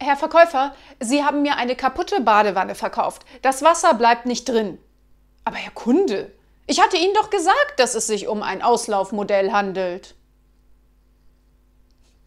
Herr Verkäufer, Sie haben mir eine kaputte Badewanne verkauft. Das Wasser bleibt nicht drin. Aber Herr Kunde, ich hatte Ihnen doch gesagt, dass es sich um ein Auslaufmodell handelt.